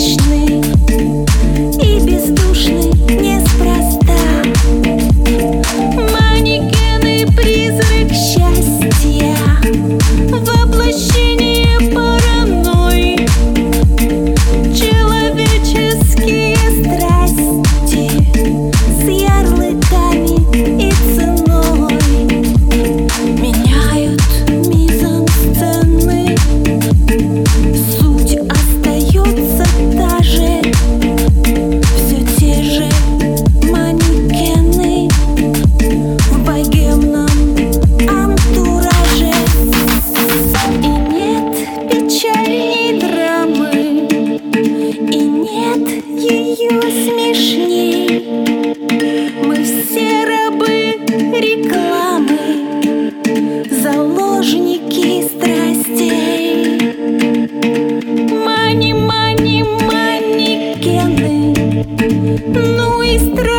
touched Мани,